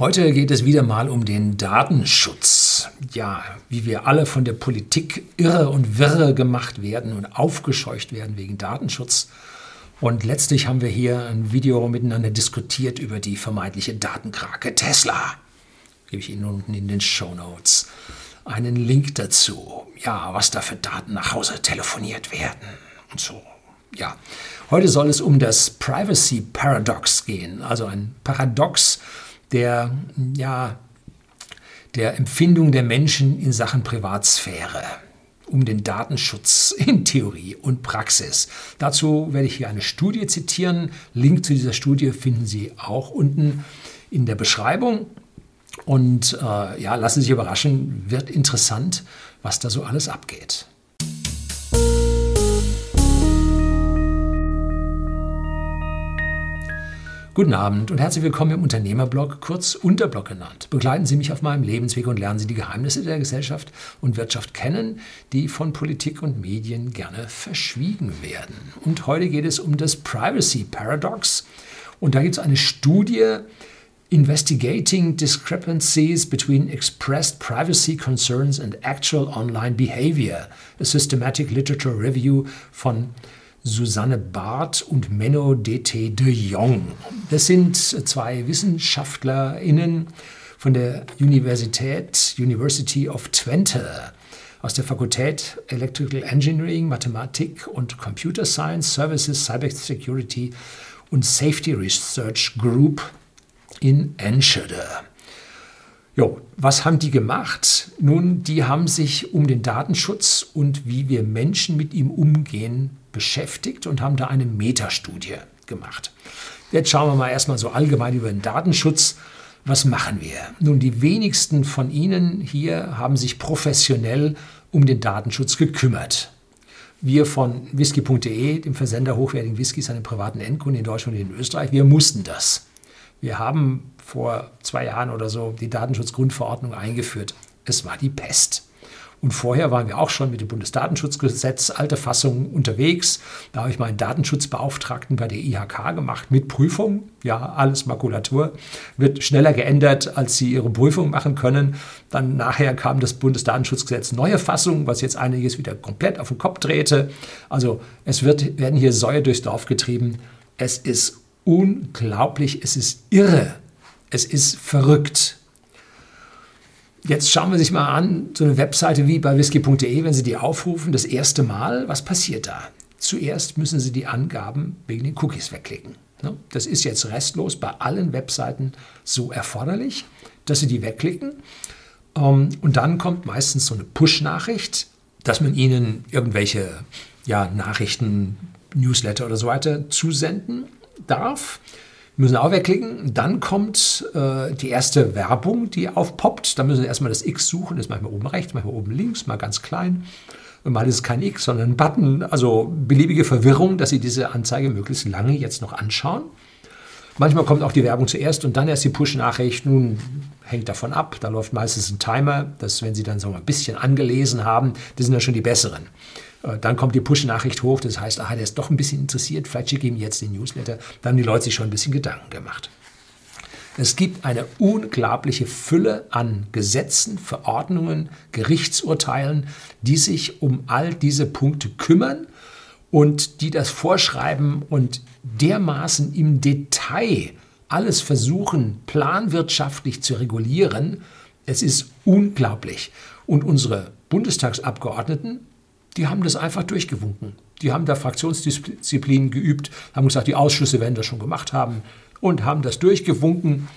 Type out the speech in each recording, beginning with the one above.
Heute geht es wieder mal um den Datenschutz. Ja, wie wir alle von der Politik irre und wirre gemacht werden und aufgescheucht werden wegen Datenschutz. Und letztlich haben wir hier ein Video miteinander diskutiert über die vermeintliche Datenkrake Tesla. Gebe ich Ihnen unten in den Show Notes einen Link dazu. Ja, was da für Daten nach Hause telefoniert werden und so. Ja, heute soll es um das Privacy Paradox gehen, also ein Paradox, der, ja, der Empfindung der Menschen in Sachen Privatsphäre, um den Datenschutz in Theorie und Praxis. Dazu werde ich hier eine Studie zitieren. Link zu dieser Studie finden Sie auch unten in der Beschreibung. Und äh, ja, lassen Sie sich überraschen, wird interessant, was da so alles abgeht. Guten Abend und herzlich willkommen im Unternehmerblog, kurz Unterblog genannt. Begleiten Sie mich auf meinem Lebensweg und lernen Sie die Geheimnisse der Gesellschaft und Wirtschaft kennen, die von Politik und Medien gerne verschwiegen werden. Und heute geht es um das Privacy Paradox. Und da gibt es eine Studie, Investigating Discrepancies Between Expressed Privacy Concerns and Actual Online Behavior, a Systematic Literature Review von Susanne Barth und Menno DT de Jong. Das sind zwei WissenschaftlerInnen von der Universität University of Twente aus der Fakultät Electrical Engineering, Mathematik und Computer Science, Services, Cybersecurity und Safety Research Group in Enschede. Jo, was haben die gemacht? Nun, die haben sich um den Datenschutz und wie wir Menschen mit ihm umgehen beschäftigt und haben da eine Metastudie gemacht. Jetzt schauen wir mal erstmal so allgemein über den Datenschutz. Was machen wir? Nun, die wenigsten von Ihnen hier haben sich professionell um den Datenschutz gekümmert. Wir von whisky.de, dem Versender hochwertigen Whiskys an den privaten Endkunden in Deutschland und in Österreich, wir mussten das. Wir haben vor zwei Jahren oder so die Datenschutzgrundverordnung eingeführt. Es war die Pest. Und vorher waren wir auch schon mit dem Bundesdatenschutzgesetz, alte Fassung, unterwegs. Da habe ich meinen Datenschutzbeauftragten bei der IHK gemacht mit Prüfung. Ja, alles Makulatur. Wird schneller geändert, als sie ihre Prüfung machen können. Dann nachher kam das Bundesdatenschutzgesetz neue Fassung, was jetzt einiges wieder komplett auf den Kopf drehte. Also es wird, werden hier Säue durchs Dorf getrieben. Es ist unglaublich, es ist irre, es ist verrückt. Jetzt schauen wir sich mal an, so eine Webseite wie bei whisky.de, wenn Sie die aufrufen, das erste Mal, was passiert da? Zuerst müssen Sie die Angaben wegen den Cookies wegklicken. Ne? Das ist jetzt restlos bei allen Webseiten so erforderlich, dass Sie die wegklicken. Ähm, und dann kommt meistens so eine Push-Nachricht, dass man Ihnen irgendwelche ja, Nachrichten, Newsletter oder so weiter zusenden darf müssen auch wegklicken. Dann kommt äh, die erste Werbung, die aufpoppt. Da müssen Sie erstmal das X suchen. Das ist manchmal oben rechts, manchmal oben links, mal ganz klein. Und mal ist es kein X, sondern ein Button. Also beliebige Verwirrung, dass Sie diese Anzeige möglichst lange jetzt noch anschauen. Manchmal kommt auch die Werbung zuerst und dann erst die Push-Nachricht. Nun hängt davon ab. Da läuft meistens ein Timer, dass wenn Sie dann so ein bisschen angelesen haben, das sind ja schon die besseren. Äh, dann kommt die Push-Nachricht hoch, das heißt, aha, der ist doch ein bisschen interessiert, vielleicht schicke ihm jetzt den Newsletter. Dann haben die Leute sich schon ein bisschen Gedanken gemacht. Es gibt eine unglaubliche Fülle an Gesetzen, Verordnungen, Gerichtsurteilen, die sich um all diese Punkte kümmern und die das vorschreiben und dermaßen im Detail alles versuchen, planwirtschaftlich zu regulieren. Es ist unglaublich. Und unsere Bundestagsabgeordneten die haben das einfach durchgewunken. Die haben da Fraktionsdisziplin geübt, haben gesagt, die Ausschüsse werden das schon gemacht haben und haben das durchgewunken.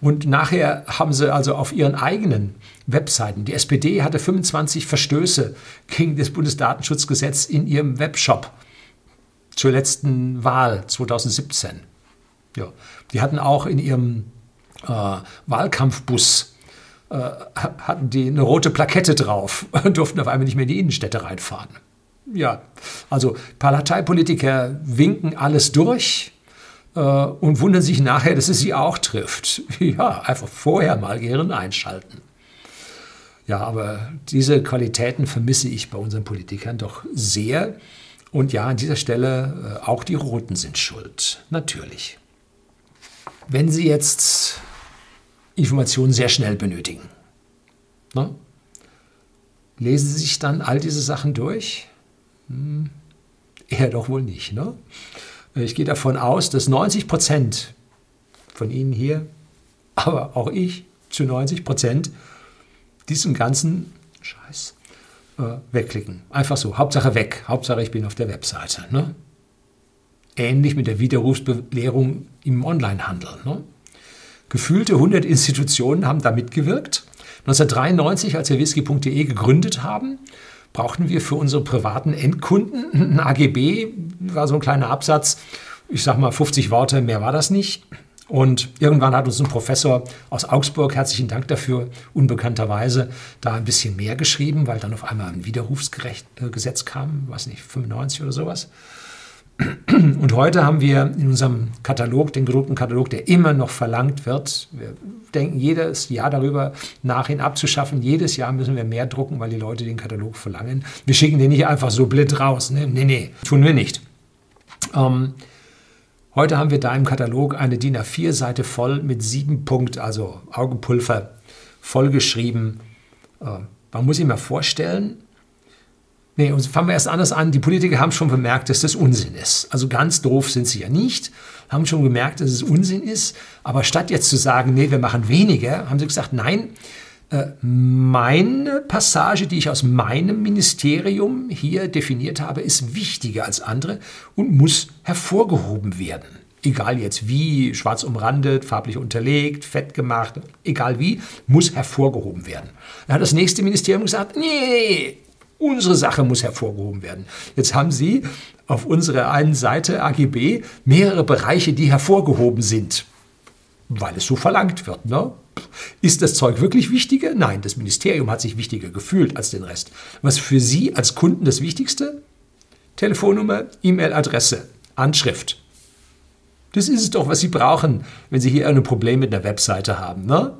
Und nachher haben sie also auf ihren eigenen Webseiten, die SPD hatte 25 Verstöße gegen das Bundesdatenschutzgesetz in ihrem Webshop zur letzten Wahl 2017. Ja, die hatten auch in ihrem äh, Wahlkampfbus hatten die eine rote Plakette drauf und durften auf einmal nicht mehr in die Innenstädte reinfahren. Ja, also Parteipolitiker winken alles durch äh, und wundern sich nachher, dass es sie auch trifft. Ja, einfach vorher mal Gehirn einschalten. Ja, aber diese Qualitäten vermisse ich bei unseren Politikern doch sehr. Und ja, an dieser Stelle, äh, auch die Roten sind schuld, natürlich. Wenn Sie jetzt Informationen sehr schnell benötigen. Ne? Lesen Sie sich dann all diese Sachen durch? Hm, eher doch wohl nicht. Ne? Ich gehe davon aus, dass 90 Prozent von Ihnen hier, aber auch ich zu 90 Prozent, diesen ganzen Scheiß äh, wegklicken. Einfach so. Hauptsache weg. Hauptsache ich bin auf der Webseite. Ne? Ähnlich mit der Widerrufsbelehrung im Onlinehandel. Ne? Gefühlte 100 Institutionen haben da mitgewirkt. 1993, als wir whisky.de gegründet haben, brauchten wir für unsere privaten Endkunden ein AGB, war so ein kleiner Absatz, ich sag mal 50 Worte, mehr war das nicht. Und irgendwann hat uns ein Professor aus Augsburg, herzlichen Dank dafür, unbekannterweise da ein bisschen mehr geschrieben, weil dann auf einmal ein Widerrufsgesetz kam, weiß nicht, 95 oder sowas. Und heute haben wir in unserem Katalog, den gedruckten Katalog, der immer noch verlangt wird. Wir denken jedes Jahr darüber nach, ihn abzuschaffen. Jedes Jahr müssen wir mehr drucken, weil die Leute den Katalog verlangen. Wir schicken den nicht einfach so blind raus. Ne? Nee, nee, tun wir nicht. Ähm, heute haben wir da im Katalog eine DIN A4-Seite voll mit sieben Punkt, also Augenpulver, vollgeschrieben. Äh, man muss sich mal vorstellen, Nee, und fangen wir erst anders an. Die Politiker haben schon bemerkt, dass das Unsinn ist. Also ganz doof sind sie ja nicht, haben schon gemerkt, dass es Unsinn ist. Aber statt jetzt zu sagen, nee, wir machen weniger, haben sie gesagt, nein, äh, meine Passage, die ich aus meinem Ministerium hier definiert habe, ist wichtiger als andere und muss hervorgehoben werden. Egal jetzt wie, schwarz umrandet, farblich unterlegt, fett gemacht, egal wie, muss hervorgehoben werden. Dann hat das nächste Ministerium gesagt, nee, Unsere Sache muss hervorgehoben werden. Jetzt haben Sie auf unserer einen Seite AGB mehrere Bereiche, die hervorgehoben sind, weil es so verlangt wird. Ne? Ist das Zeug wirklich wichtiger? Nein, das Ministerium hat sich wichtiger gefühlt als den Rest. Was für Sie als Kunden das Wichtigste? Telefonnummer, E-Mail-Adresse, Anschrift. Das ist es doch, was Sie brauchen, wenn Sie hier ein Problem mit einer Webseite haben. Ne?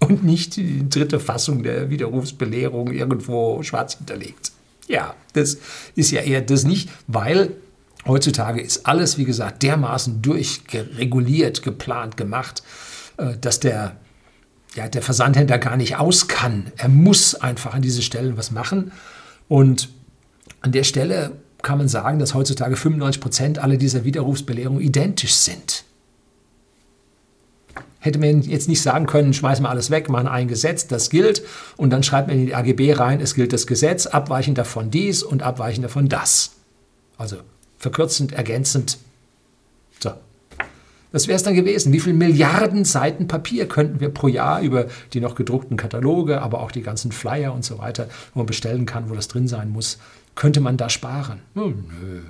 Und nicht die dritte Fassung der Widerrufsbelehrung irgendwo schwarz hinterlegt. Ja, das ist ja eher das nicht, weil heutzutage ist alles, wie gesagt, dermaßen durchreguliert, geplant, gemacht, äh, dass der, ja, der Versandhändler gar nicht aus kann. Er muss einfach an diesen Stellen was machen. Und an der Stelle kann man sagen, dass heutzutage 95 Prozent aller dieser Widerrufsbelehrungen identisch sind hätte man jetzt nicht sagen können, schmeißen wir alles weg, machen ein Gesetz, das gilt und dann schreibt man in die AGB rein, es gilt das Gesetz, abweichend davon dies und abweichend davon das. Also verkürzend, ergänzend. So. Das wäre es dann gewesen. Wie viele Milliarden Seiten Papier könnten wir pro Jahr über die noch gedruckten Kataloge, aber auch die ganzen Flyer und so weiter, wo man bestellen kann, wo das drin sein muss, könnte man da sparen? Oh, nö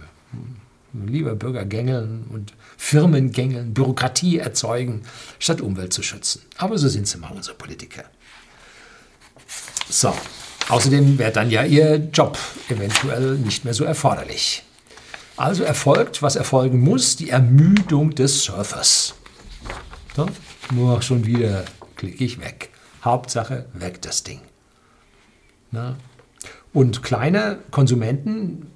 lieber Bürger gängeln und Firmen gängeln, Bürokratie erzeugen, statt Umwelt zu schützen. Aber so sind sie mal unsere Politiker. So, außerdem wäre dann ja ihr Job eventuell nicht mehr so erforderlich. Also erfolgt, was erfolgen muss, die Ermüdung des Surfers. So, nur schon wieder klicke ich weg. Hauptsache weg das Ding. Na? Und kleine Konsumenten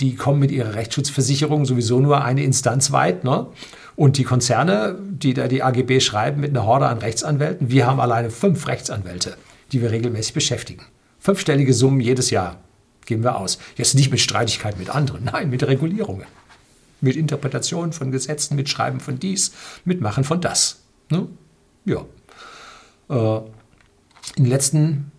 die kommen mit ihrer Rechtsschutzversicherung sowieso nur eine Instanz weit. Ne? Und die Konzerne, die da die AGB schreiben mit einer Horde an Rechtsanwälten, wir haben alleine fünf Rechtsanwälte, die wir regelmäßig beschäftigen. Fünfstellige Summen jedes Jahr geben wir aus. Jetzt nicht mit Streitigkeiten mit anderen, nein, mit Regulierungen. Mit Interpretationen von Gesetzen, mit Schreiben von dies, mit Machen von das. Ne? Ja. Äh, in den letzten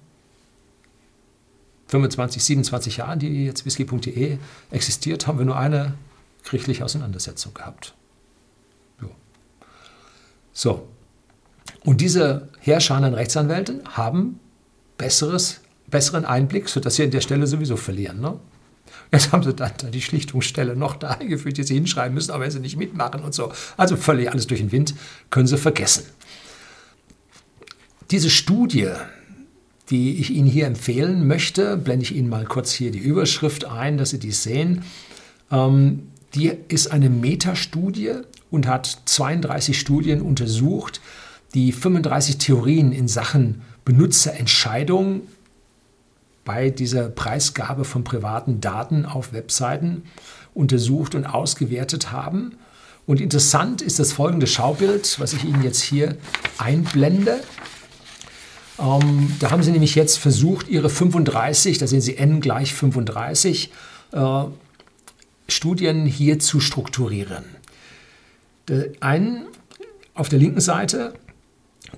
25, 27 Jahren, die jetzt whisky.de existiert, haben wir nur eine gerichtliche Auseinandersetzung gehabt. Ja. So. Und diese herrschenden Rechtsanwälte haben besseres, besseren Einblick, sodass sie an der Stelle sowieso verlieren. Ne? Jetzt haben sie dann die Schlichtungsstelle noch da eingeführt, die sie hinschreiben müssen, aber wenn sie nicht mitmachen und so. Also völlig alles durch den Wind, können sie vergessen. Diese Studie, die ich Ihnen hier empfehlen möchte. Blende ich Ihnen mal kurz hier die Überschrift ein, dass Sie die sehen. Ähm, die ist eine Metastudie und hat 32 Studien untersucht, die 35 Theorien in Sachen Benutzerentscheidung bei dieser Preisgabe von privaten Daten auf Webseiten untersucht und ausgewertet haben Und interessant ist das folgende Schaubild, was ich Ihnen jetzt hier einblende. Ähm, da haben Sie nämlich jetzt versucht, Ihre 35, da sehen Sie n gleich 35, äh, Studien hier zu strukturieren. Der einen auf der linken Seite,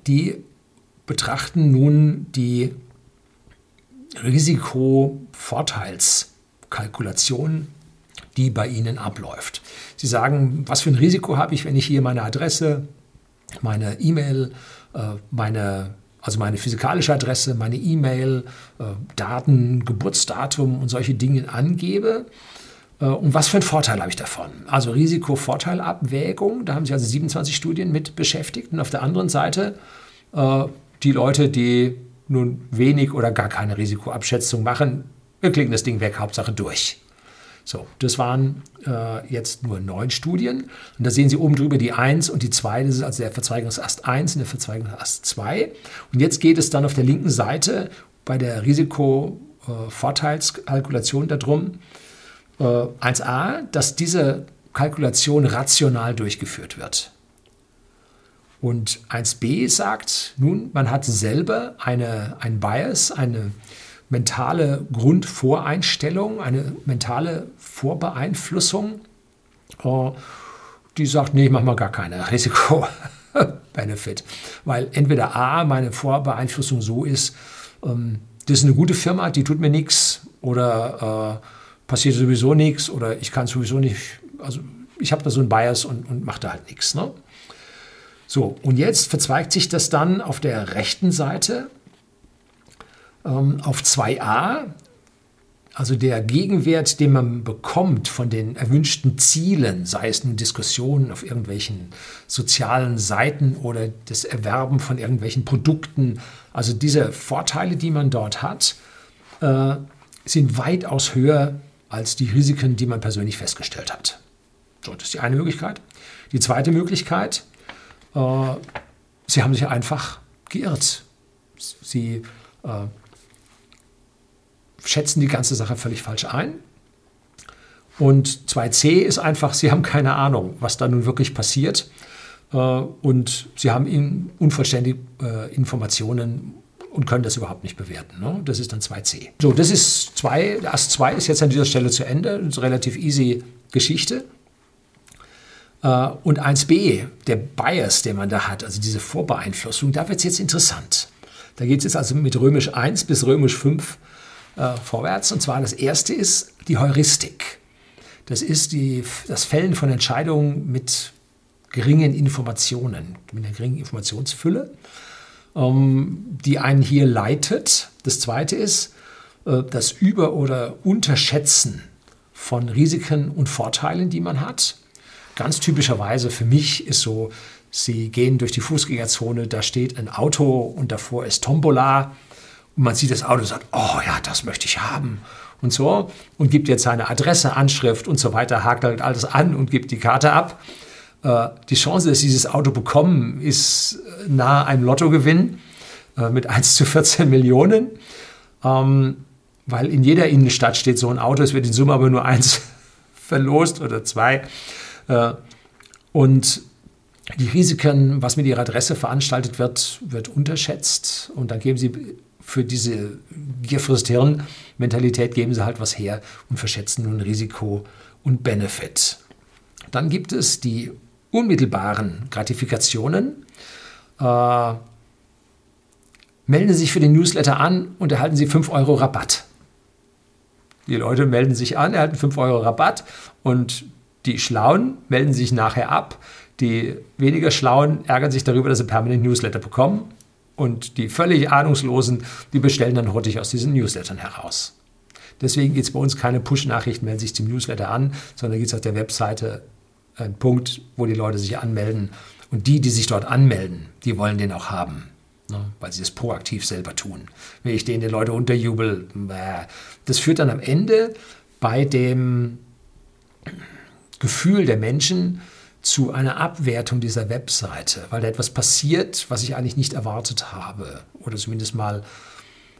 die betrachten nun die Risikovorteilskalkulation, die bei Ihnen abläuft. Sie sagen, was für ein Risiko habe ich, wenn ich hier meine Adresse, meine E-Mail, äh, meine also meine physikalische Adresse, meine E-Mail, äh, Daten, Geburtsdatum und solche Dinge angebe. Äh, und was für einen Vorteil habe ich davon? Also Risiko-Vorteil-Abwägung, da haben sich also 27 Studien mit beschäftigt. Und auf der anderen Seite die Leute, die nun wenig oder gar keine Risikoabschätzung machen, wir klicken das Ding weg, Hauptsache durch. So, das waren äh, jetzt nur neun Studien. Und da sehen Sie oben drüber die 1 und die 2, das ist also der Verzweigungsast 1 und der Verzweigungsast 2. Und jetzt geht es dann auf der linken Seite bei der Risikovorteilskalkulation darum, äh, 1a, dass diese Kalkulation rational durchgeführt wird. Und 1b sagt, nun, man hat selber eine, ein Bias, eine mentale Grundvoreinstellung, eine mentale Vorbeeinflussung, äh, die sagt, nee, ich mache mal gar keine Risiko-Benefit. Weil entweder A, meine Vorbeeinflussung so ist, ähm, das ist eine gute Firma, die tut mir nichts oder äh, passiert sowieso nichts oder ich kann sowieso nicht, also ich habe da so ein Bias und, und mache da halt nichts. Ne? So, und jetzt verzweigt sich das dann auf der rechten Seite auf 2a, also der Gegenwert, den man bekommt von den erwünschten Zielen, sei es nun Diskussionen auf irgendwelchen sozialen Seiten oder das Erwerben von irgendwelchen Produkten, also diese Vorteile, die man dort hat, äh, sind weitaus höher als die Risiken, die man persönlich festgestellt hat. So, das ist die eine Möglichkeit. Die zweite Möglichkeit, äh, sie haben sich einfach geirrt. Sie äh, schätzen die ganze Sache völlig falsch ein. Und 2c ist einfach, sie haben keine Ahnung, was da nun wirklich passiert. Äh, und sie haben unvollständige äh, Informationen und können das überhaupt nicht bewerten. Ne? Das ist dann 2c. So, das ist 2, Ast 2 ist jetzt an dieser Stelle zu Ende. Das ist eine relativ easy Geschichte. Äh, und 1b, der Bias, den man da hat, also diese Vorbeeinflussung, da wird es jetzt interessant. Da geht es jetzt also mit römisch 1 bis römisch 5 äh, vorwärts. Und zwar das erste ist die Heuristik. Das ist die, das Fällen von Entscheidungen mit geringen Informationen, mit einer geringen Informationsfülle, ähm, die einen hier leitet. Das zweite ist äh, das Über- oder Unterschätzen von Risiken und Vorteilen, die man hat. Ganz typischerweise für mich ist so, Sie gehen durch die Fußgängerzone, da steht ein Auto und davor ist Tombola und man sieht das Auto und sagt, oh ja, das möchte ich haben und so und gibt jetzt seine Adresse, Anschrift und so weiter, hakt halt alles an und gibt die Karte ab. Äh, die Chance, dass Sie dieses Auto bekommen, ist nahe einem Lottogewinn äh, mit 1 zu 14 Millionen, ähm, weil in jeder Innenstadt steht so ein Auto, es wird in Summe aber nur eins verlost oder zwei. Äh, und die Risiken, was mit Ihrer Adresse veranstaltet wird, wird unterschätzt. Und dann geben Sie für diese Gierfrist-Hirn-Mentalität geben Sie halt was her und verschätzen nun Risiko und Benefit. Dann gibt es die unmittelbaren Gratifikationen. Äh, melden Sie sich für den Newsletter an und erhalten Sie 5 Euro Rabatt. Die Leute melden sich an, erhalten 5 Euro Rabatt und die Schlauen melden sich nachher ab. Die weniger Schlauen ärgern sich darüber, dass sie permanent Newsletter bekommen. Und die völlig Ahnungslosen, die bestellen dann hurtig aus diesen Newslettern heraus. Deswegen gibt es bei uns keine Push-Nachrichten, melden sich zum Newsletter an, sondern gibt es auf der Webseite einen Punkt, wo die Leute sich anmelden. Und die, die sich dort anmelden, die wollen den auch haben, ne, weil sie es proaktiv selber tun. Wenn ich denen die Leute unterjubel, das führt dann am Ende bei dem Gefühl der Menschen zu einer Abwertung dieser Webseite, weil da etwas passiert, was ich eigentlich nicht erwartet habe oder zumindest mal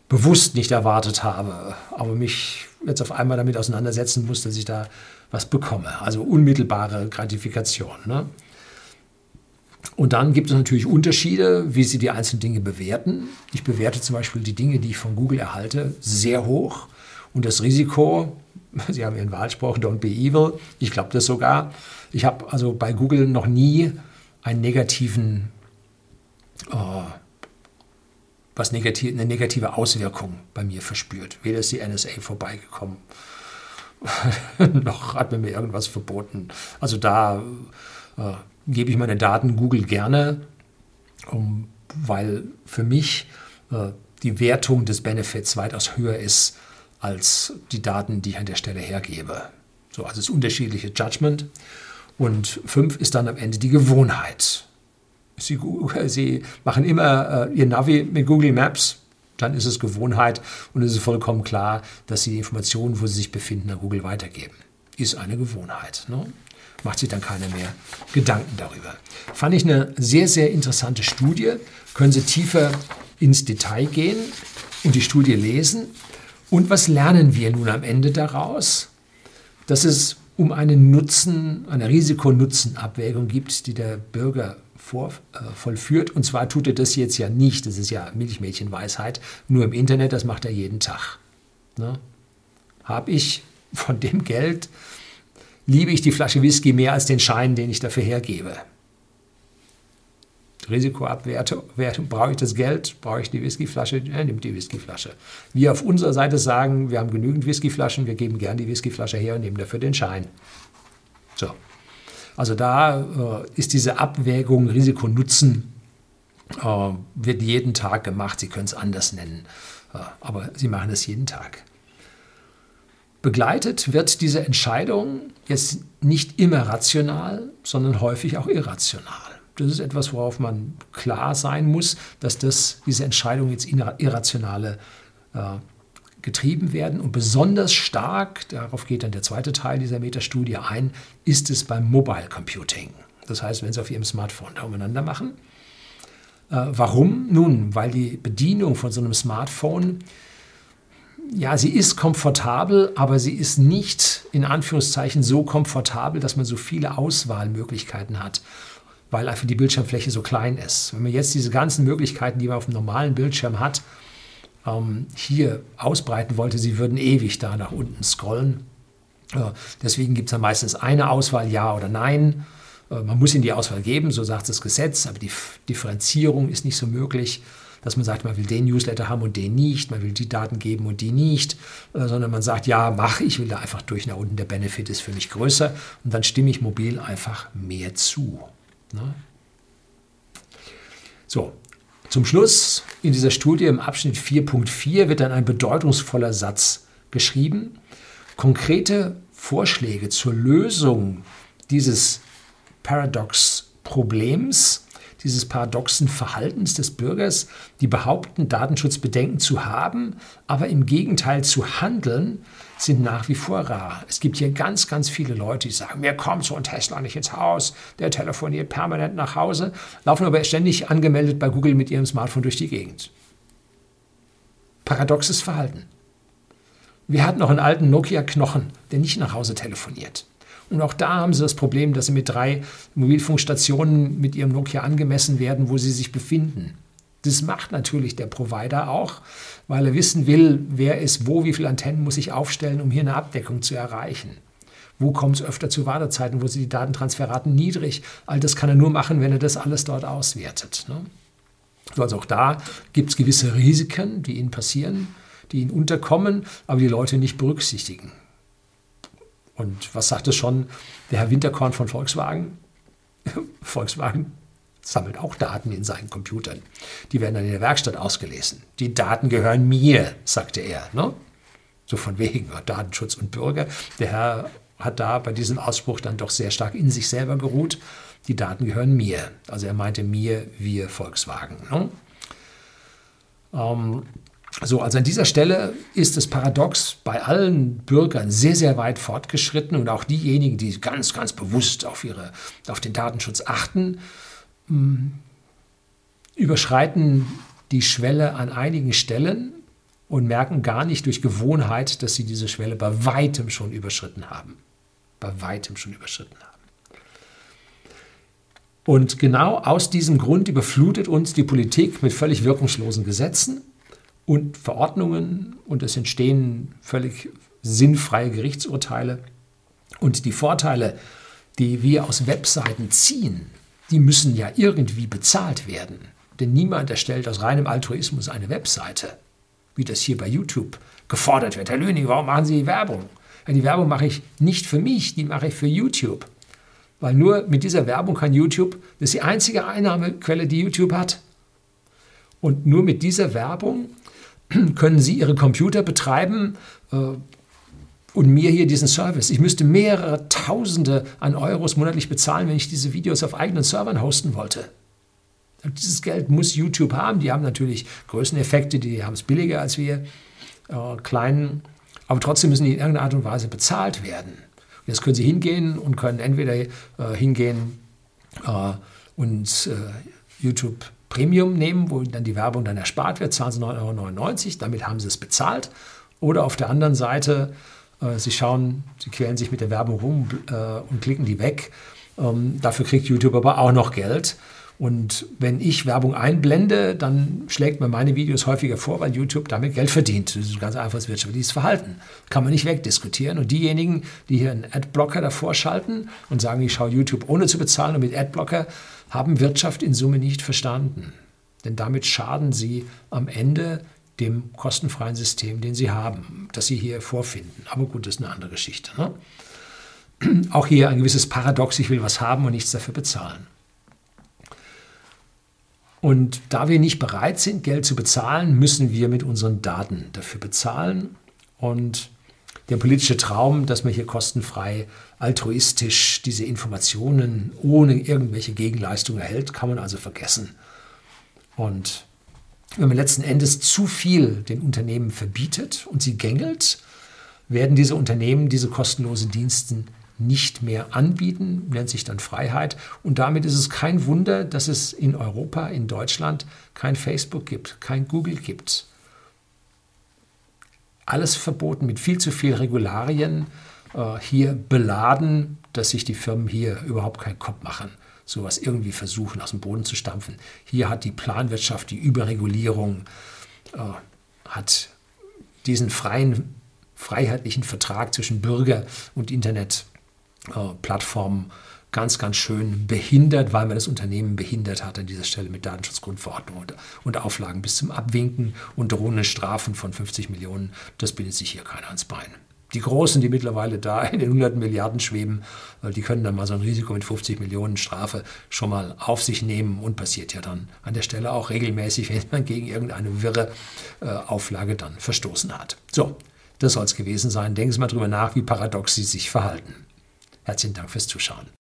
bewusst nicht erwartet habe, aber mich jetzt auf einmal damit auseinandersetzen muss, dass ich da was bekomme. Also unmittelbare Gratifikation. Ne? Und dann gibt es natürlich Unterschiede, wie sie die einzelnen Dinge bewerten. Ich bewerte zum Beispiel die Dinge, die ich von Google erhalte, sehr hoch. Und das Risiko, Sie haben Ihren Wahlspruch, don't be evil, ich glaube das sogar. Ich habe also bei Google noch nie einen negativen, oh, was negativ, eine negative Auswirkung bei mir verspürt. Weder ist die NSA vorbeigekommen, noch hat man mir irgendwas verboten. Also da äh, gebe ich meine Daten Google gerne, um, weil für mich äh, die Wertung des Benefits weitaus höher ist als die Daten, die ich an der Stelle hergebe. So, also das unterschiedliche Judgment. Und fünf ist dann am Ende die Gewohnheit. Sie, Sie machen immer äh, Ihr Navi mit Google Maps, dann ist es Gewohnheit und es ist vollkommen klar, dass Sie die Informationen, wo Sie sich befinden, an Google weitergeben. Ist eine Gewohnheit. Ne? Macht sich dann keiner mehr Gedanken darüber. Fand ich eine sehr, sehr interessante Studie. Können Sie tiefer ins Detail gehen und die Studie lesen. Und was lernen wir nun am Ende daraus? Dass es um eine Nutzen, eine Risiko-Nutzen-Abwägung gibt, die der Bürger vor, äh, vollführt. Und zwar tut er das jetzt ja nicht, das ist ja Milchmädchenweisheit, nur im Internet, das macht er jeden Tag. Ne? Habe ich von dem Geld, liebe ich die Flasche Whisky mehr als den Schein, den ich dafür hergebe. Risikoabwertung, brauche ich das Geld, brauche ich die Whiskyflasche, er nimmt die Whiskyflasche. Wir auf unserer Seite sagen, wir haben genügend Whiskyflaschen, wir geben gern die Whiskyflasche her und nehmen dafür den Schein. So. Also da äh, ist diese Abwägung Risiko-Nutzen äh, wird jeden Tag gemacht. Sie können es anders nennen, äh, aber Sie machen es jeden Tag. Begleitet wird diese Entscheidung jetzt nicht immer rational, sondern häufig auch irrational. Das ist etwas, worauf man klar sein muss, dass das, diese Entscheidungen jetzt irrationale äh, getrieben werden. Und besonders stark, darauf geht dann der zweite Teil dieser Metastudie ein, ist es beim Mobile Computing. Das heißt, wenn Sie auf Ihrem Smartphone da umeinander machen. Äh, warum? Nun, weil die Bedienung von so einem Smartphone, ja, sie ist komfortabel, aber sie ist nicht in Anführungszeichen so komfortabel, dass man so viele Auswahlmöglichkeiten hat weil einfach die Bildschirmfläche so klein ist. Wenn man jetzt diese ganzen Möglichkeiten, die man auf dem normalen Bildschirm hat, ähm, hier ausbreiten wollte, sie würden ewig da nach unten scrollen. Deswegen gibt es dann meistens eine Auswahl, ja oder nein. Äh, man muss ihnen die Auswahl geben, so sagt das Gesetz, aber die Differenzierung ist nicht so möglich, dass man sagt, man will den Newsletter haben und den nicht, man will die Daten geben und die nicht, äh, sondern man sagt, ja, mach, ich will da einfach durch nach unten, der Benefit ist für mich größer und dann stimme ich mobil einfach mehr zu. Ne? So, zum Schluss in dieser Studie im Abschnitt 4.4 wird dann ein bedeutungsvoller Satz geschrieben. Konkrete Vorschläge zur Lösung dieses Paradox-Problems dieses paradoxen Verhaltens des Bürgers, die behaupten, Datenschutzbedenken zu haben, aber im Gegenteil zu handeln, sind nach wie vor rar. Es gibt hier ganz, ganz viele Leute, die sagen, mir kommt so ein Tesla nicht ins Haus, der telefoniert permanent nach Hause, laufen aber ständig angemeldet bei Google mit ihrem Smartphone durch die Gegend. Paradoxes Verhalten. Wir hatten noch einen alten Nokia-Knochen, der nicht nach Hause telefoniert. Und auch da haben sie das Problem, dass sie mit drei Mobilfunkstationen mit ihrem Nokia angemessen werden, wo sie sich befinden. Das macht natürlich der Provider auch, weil er wissen will, wer ist wo, wie viele Antennen muss ich aufstellen, um hier eine Abdeckung zu erreichen. Wo kommt es öfter zu Wartezeiten, wo sind die Datentransferraten niedrig? All das kann er nur machen, wenn er das alles dort auswertet. Ne? Also auch da gibt es gewisse Risiken, die ihnen passieren, die ihnen unterkommen, aber die Leute nicht berücksichtigen. Und was sagte schon der Herr Winterkorn von Volkswagen? Volkswagen sammelt auch Daten in seinen Computern. Die werden dann in der Werkstatt ausgelesen. Die Daten gehören mir, sagte er. Ne? So von wegen Datenschutz und Bürger. Der Herr hat da bei diesem Ausspruch dann doch sehr stark in sich selber geruht. Die Daten gehören mir. Also er meinte mir, wir Volkswagen. Ne? Ähm, so, also an dieser Stelle ist das Paradox bei allen Bürgern sehr, sehr weit fortgeschritten und auch diejenigen, die ganz, ganz bewusst auf, ihre, auf den Datenschutz achten, hm, überschreiten die Schwelle an einigen Stellen und merken gar nicht durch Gewohnheit, dass sie diese Schwelle bei weitem schon überschritten haben. bei weitem schon überschritten haben. Und genau aus diesem Grund überflutet uns die Politik mit völlig wirkungslosen Gesetzen und Verordnungen und es entstehen völlig sinnfreie Gerichtsurteile. Und die Vorteile, die wir aus Webseiten ziehen, die müssen ja irgendwie bezahlt werden. Denn niemand erstellt aus reinem Altruismus eine Webseite, wie das hier bei YouTube gefordert wird. Herr Löning, warum machen Sie Werbung? Ja, die Werbung mache ich nicht für mich, die mache ich für YouTube. Weil nur mit dieser Werbung kann YouTube, das ist die einzige Einnahmequelle, die YouTube hat. Und nur mit dieser Werbung können Sie Ihre Computer betreiben äh, und mir hier diesen Service. Ich müsste mehrere Tausende an Euros monatlich bezahlen, wenn ich diese Videos auf eigenen Servern hosten wollte. Und dieses Geld muss YouTube haben. Die haben natürlich Größeneffekte, die haben es billiger als wir äh, kleinen, aber trotzdem müssen die in irgendeiner Art und Weise bezahlt werden. Und jetzt können Sie hingehen und können entweder äh, hingehen äh, und äh, YouTube Premium nehmen, wo dann die Werbung dann erspart wird, zahlen Sie 9,99 Euro, damit haben Sie es bezahlt. Oder auf der anderen Seite, äh, Sie schauen, Sie quälen sich mit der Werbung rum äh, und klicken die weg. Ähm, dafür kriegt YouTube aber auch noch Geld. Und wenn ich Werbung einblende, dann schlägt mir meine Videos häufiger vor, weil YouTube damit Geld verdient. Das ist ein ganz einfaches wirtschaftliches Verhalten. Kann man nicht wegdiskutieren. Und diejenigen, die hier einen Adblocker davor schalten und sagen, ich schaue YouTube ohne zu bezahlen und mit Adblocker, haben Wirtschaft in Summe nicht verstanden. Denn damit schaden sie am Ende dem kostenfreien System, den sie haben, das sie hier vorfinden. Aber gut, das ist eine andere Geschichte. Ne? Auch hier ein gewisses Paradox, ich will was haben und nichts dafür bezahlen. Und da wir nicht bereit sind, Geld zu bezahlen, müssen wir mit unseren Daten dafür bezahlen. Und der politische Traum, dass man hier kostenfrei, altruistisch diese Informationen ohne irgendwelche Gegenleistung erhält, kann man also vergessen. Und wenn man letzten Endes zu viel den Unternehmen verbietet und sie gängelt, werden diese Unternehmen diese kostenlosen Diensten nicht mehr anbieten, nennt sich dann Freiheit. Und damit ist es kein Wunder, dass es in Europa, in Deutschland kein Facebook gibt, kein Google gibt. Alles verboten mit viel zu viel Regularien, äh, hier beladen, dass sich die Firmen hier überhaupt keinen Kopf machen, sowas irgendwie versuchen aus dem Boden zu stampfen. Hier hat die Planwirtschaft, die Überregulierung, äh, hat diesen freien, freiheitlichen Vertrag zwischen Bürger und Internet äh, ganz, ganz schön behindert, weil man das Unternehmen behindert hat an dieser Stelle mit Datenschutzgrundverordnung und, und Auflagen bis zum Abwinken und drohenden Strafen von 50 Millionen. Das bindet sich hier keiner ans Bein. Die Großen, die mittlerweile da in den hunderten Milliarden schweben, äh, die können dann mal so ein Risiko mit 50 Millionen Strafe schon mal auf sich nehmen und passiert ja dann an der Stelle auch regelmäßig, wenn man gegen irgendeine wirre äh, Auflage dann verstoßen hat. So, das soll es gewesen sein. Denken Sie mal drüber nach, wie paradox Sie sich verhalten. Herzlichen Dank fürs Zuschauen.